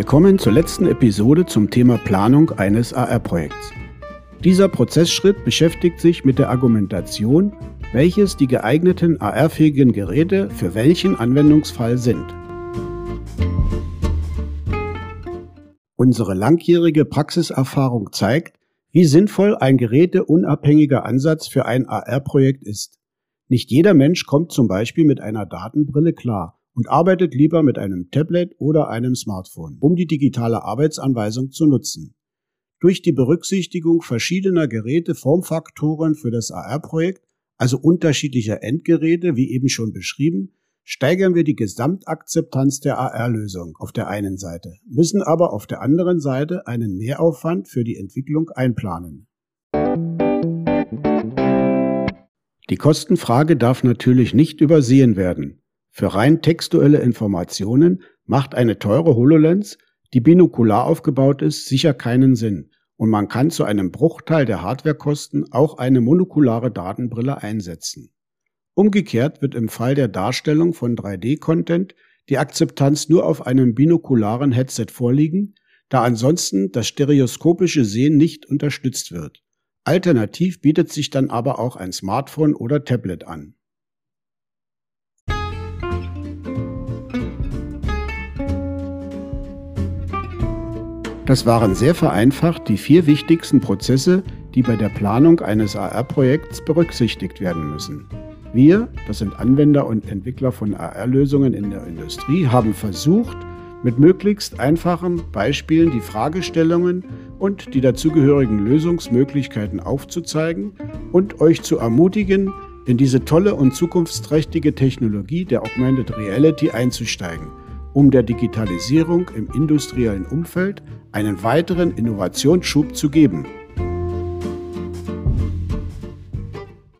willkommen zur letzten Episode zum Thema Planung eines AR-Projekts. Dieser Prozessschritt beschäftigt sich mit der Argumentation, welches die geeigneten AR-fähigen Geräte für welchen Anwendungsfall sind. Unsere langjährige Praxiserfahrung zeigt, wie sinnvoll ein geräteunabhängiger Ansatz für ein AR-Projekt ist. Nicht jeder Mensch kommt zum Beispiel mit einer Datenbrille klar und arbeitet lieber mit einem Tablet oder einem Smartphone, um die digitale Arbeitsanweisung zu nutzen. Durch die Berücksichtigung verschiedener Geräteformfaktoren für das AR-Projekt, also unterschiedlicher Endgeräte, wie eben schon beschrieben, steigern wir die Gesamtakzeptanz der AR-Lösung auf der einen Seite, müssen aber auf der anderen Seite einen Mehraufwand für die Entwicklung einplanen. Die Kostenfrage darf natürlich nicht übersehen werden. Für rein textuelle Informationen macht eine teure HoloLens, die binokular aufgebaut ist, sicher keinen Sinn und man kann zu einem Bruchteil der Hardwarekosten auch eine monokulare Datenbrille einsetzen. Umgekehrt wird im Fall der Darstellung von 3D-Content die Akzeptanz nur auf einem binokularen Headset vorliegen, da ansonsten das stereoskopische Sehen nicht unterstützt wird. Alternativ bietet sich dann aber auch ein Smartphone oder Tablet an. Das waren sehr vereinfacht die vier wichtigsten Prozesse, die bei der Planung eines AR-Projekts berücksichtigt werden müssen. Wir, das sind Anwender und Entwickler von AR-Lösungen in der Industrie, haben versucht, mit möglichst einfachen Beispielen die Fragestellungen und die dazugehörigen Lösungsmöglichkeiten aufzuzeigen und euch zu ermutigen, in diese tolle und zukunftsträchtige Technologie der Augmented Reality einzusteigen um der Digitalisierung im industriellen Umfeld einen weiteren Innovationsschub zu geben.